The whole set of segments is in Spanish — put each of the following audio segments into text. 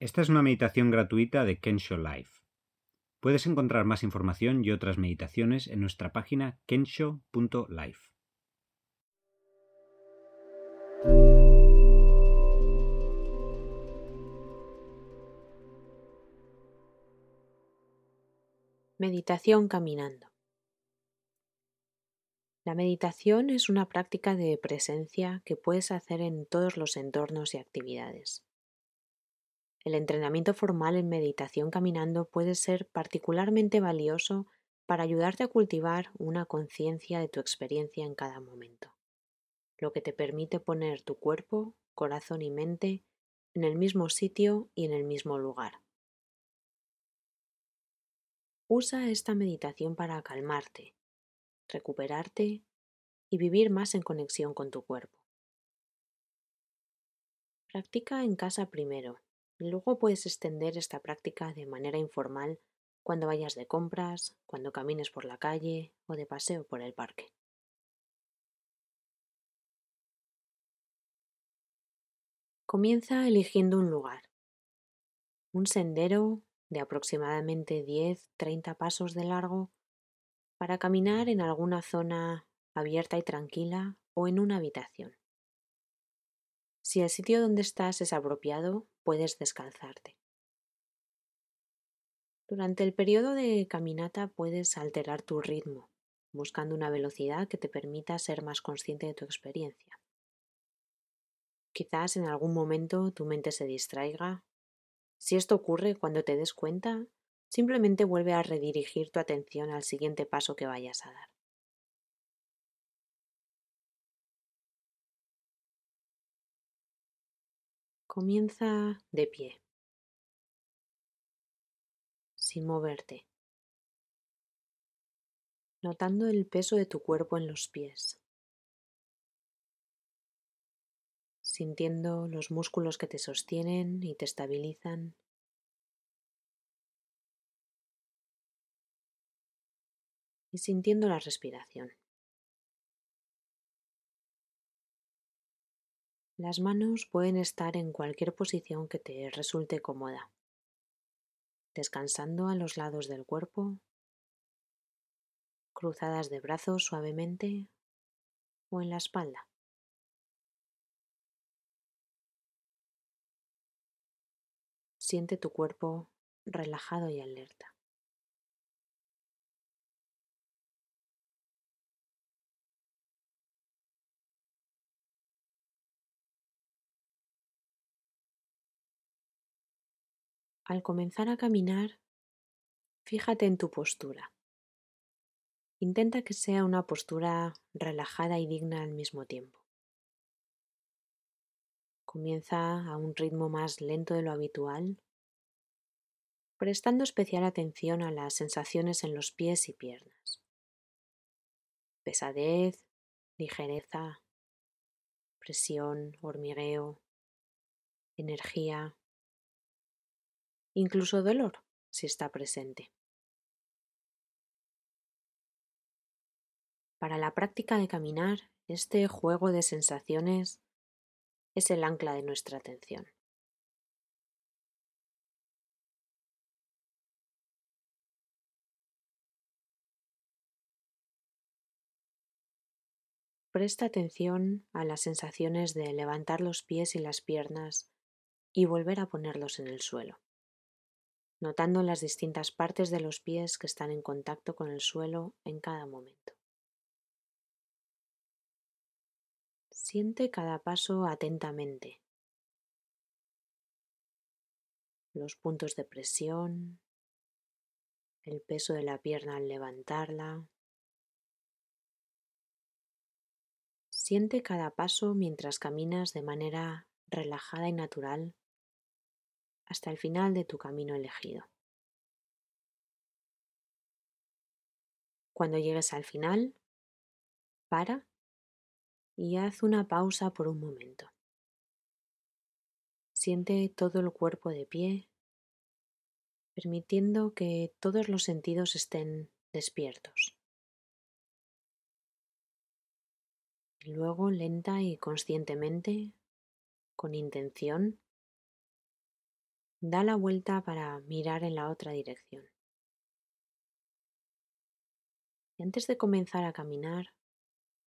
Esta es una meditación gratuita de Kensho Life. Puedes encontrar más información y otras meditaciones en nuestra página kensho.life. Meditación caminando. La meditación es una práctica de presencia que puedes hacer en todos los entornos y actividades. El entrenamiento formal en meditación caminando puede ser particularmente valioso para ayudarte a cultivar una conciencia de tu experiencia en cada momento, lo que te permite poner tu cuerpo, corazón y mente en el mismo sitio y en el mismo lugar. Usa esta meditación para calmarte, recuperarte y vivir más en conexión con tu cuerpo. Practica en casa primero luego puedes extender esta práctica de manera informal cuando vayas de compras, cuando camines por la calle o de paseo por el parque. Comienza eligiendo un lugar, un sendero de aproximadamente 10-30 pasos de largo para caminar en alguna zona abierta y tranquila o en una habitación. Si el sitio donde estás es apropiado, puedes descalzarte. Durante el periodo de caminata puedes alterar tu ritmo, buscando una velocidad que te permita ser más consciente de tu experiencia. Quizás en algún momento tu mente se distraiga. Si esto ocurre cuando te des cuenta, Simplemente vuelve a redirigir tu atención al siguiente paso que vayas a dar. Comienza de pie, sin moverte, notando el peso de tu cuerpo en los pies, sintiendo los músculos que te sostienen y te estabilizan. Y sintiendo la respiración. Las manos pueden estar en cualquier posición que te resulte cómoda, descansando a los lados del cuerpo, cruzadas de brazos suavemente o en la espalda. Siente tu cuerpo relajado y alerta. Al comenzar a caminar, fíjate en tu postura. Intenta que sea una postura relajada y digna al mismo tiempo. Comienza a un ritmo más lento de lo habitual, prestando especial atención a las sensaciones en los pies y piernas. Pesadez, ligereza, presión, hormigueo, energía, incluso dolor si está presente. Para la práctica de caminar, este juego de sensaciones es el ancla de nuestra atención. Presta atención a las sensaciones de levantar los pies y las piernas y volver a ponerlos en el suelo notando las distintas partes de los pies que están en contacto con el suelo en cada momento. Siente cada paso atentamente. Los puntos de presión, el peso de la pierna al levantarla. Siente cada paso mientras caminas de manera relajada y natural hasta el final de tu camino elegido. Cuando llegues al final, para y haz una pausa por un momento. Siente todo el cuerpo de pie, permitiendo que todos los sentidos estén despiertos. Luego, lenta y conscientemente, con intención, Da la vuelta para mirar en la otra dirección. Y antes de comenzar a caminar,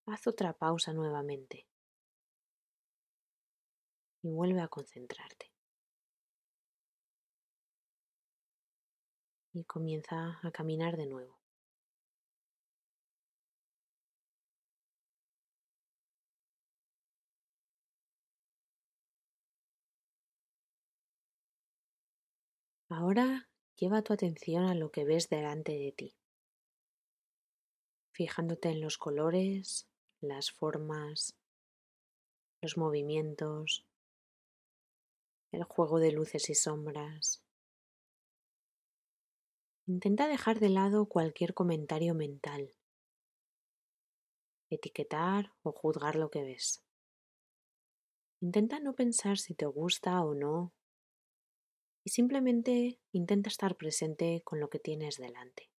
haz otra pausa nuevamente y vuelve a concentrarte. Y comienza a caminar de nuevo. Ahora lleva tu atención a lo que ves delante de ti, fijándote en los colores, las formas, los movimientos, el juego de luces y sombras. Intenta dejar de lado cualquier comentario mental, etiquetar o juzgar lo que ves. Intenta no pensar si te gusta o no y simplemente intenta estar presente con lo que tienes delante.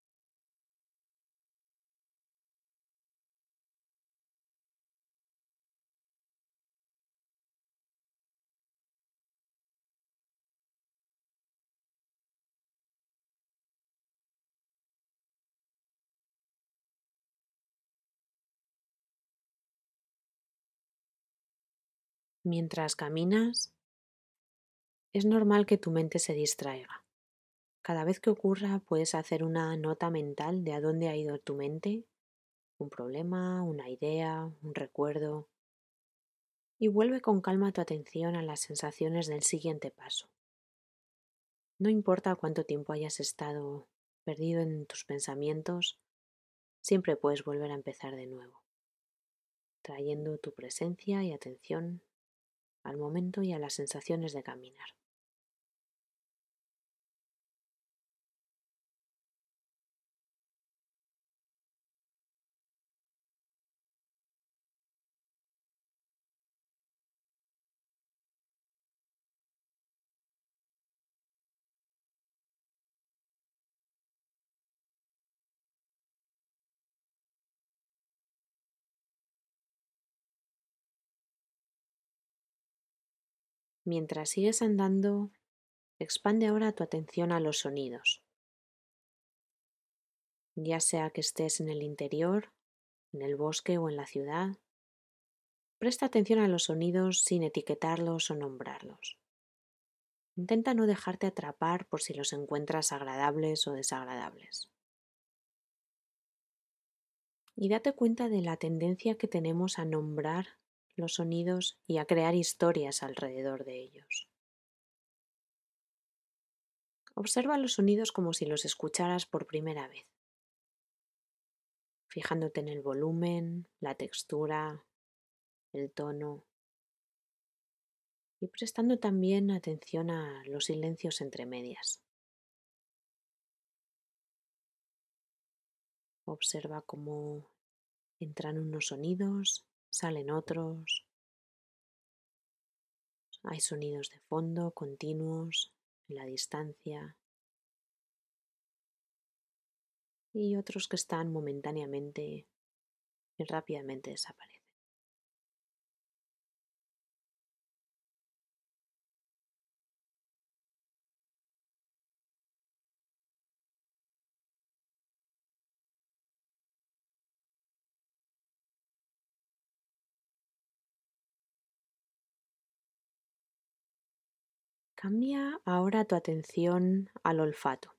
Mientras caminas, es normal que tu mente se distraiga. Cada vez que ocurra puedes hacer una nota mental de a dónde ha ido tu mente, un problema, una idea, un recuerdo, y vuelve con calma tu atención a las sensaciones del siguiente paso. No importa cuánto tiempo hayas estado perdido en tus pensamientos, siempre puedes volver a empezar de nuevo, trayendo tu presencia y atención al momento y a las sensaciones de caminar. Mientras sigues andando, expande ahora tu atención a los sonidos. Ya sea que estés en el interior, en el bosque o en la ciudad, presta atención a los sonidos sin etiquetarlos o nombrarlos. Intenta no dejarte atrapar por si los encuentras agradables o desagradables. Y date cuenta de la tendencia que tenemos a nombrar los sonidos y a crear historias alrededor de ellos. Observa los sonidos como si los escucharas por primera vez, fijándote en el volumen, la textura, el tono y prestando también atención a los silencios entre medias. Observa cómo entran unos sonidos salen otros. Hay sonidos de fondo continuos en la distancia y otros que están momentáneamente y rápidamente desaparecen. Cambia ahora tu atención al olfato.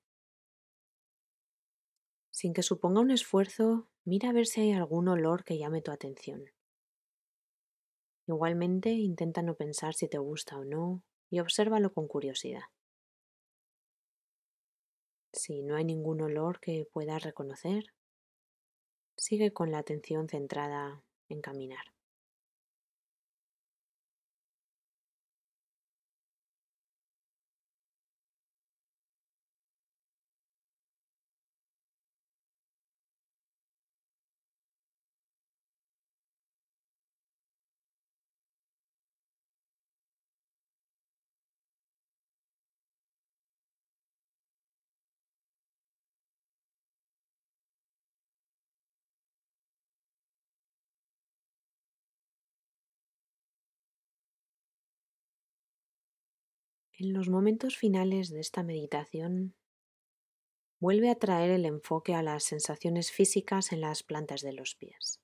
Sin que suponga un esfuerzo, mira a ver si hay algún olor que llame tu atención. Igualmente, intenta no pensar si te gusta o no y obsérvalo con curiosidad. Si no hay ningún olor que puedas reconocer, sigue con la atención centrada en caminar. En los momentos finales de esta meditación, vuelve a traer el enfoque a las sensaciones físicas en las plantas de los pies.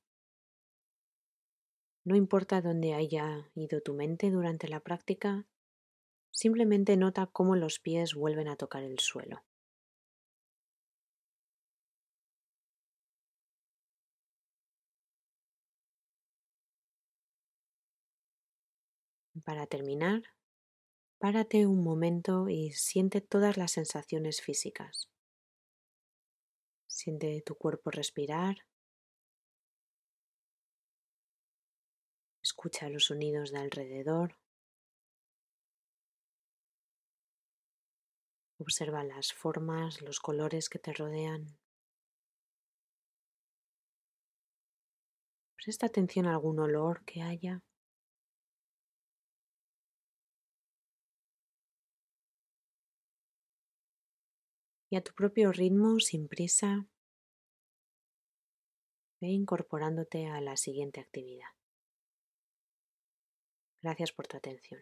No importa dónde haya ido tu mente durante la práctica, simplemente nota cómo los pies vuelven a tocar el suelo. Para terminar, párate un momento y siente todas las sensaciones físicas. Siente tu cuerpo respirar. Escucha los sonidos de alrededor. Observa las formas, los colores que te rodean. Presta atención a algún olor que haya. Y a tu propio ritmo, sin prisa, ve incorporándote a la siguiente actividad. Gracias por tu atención.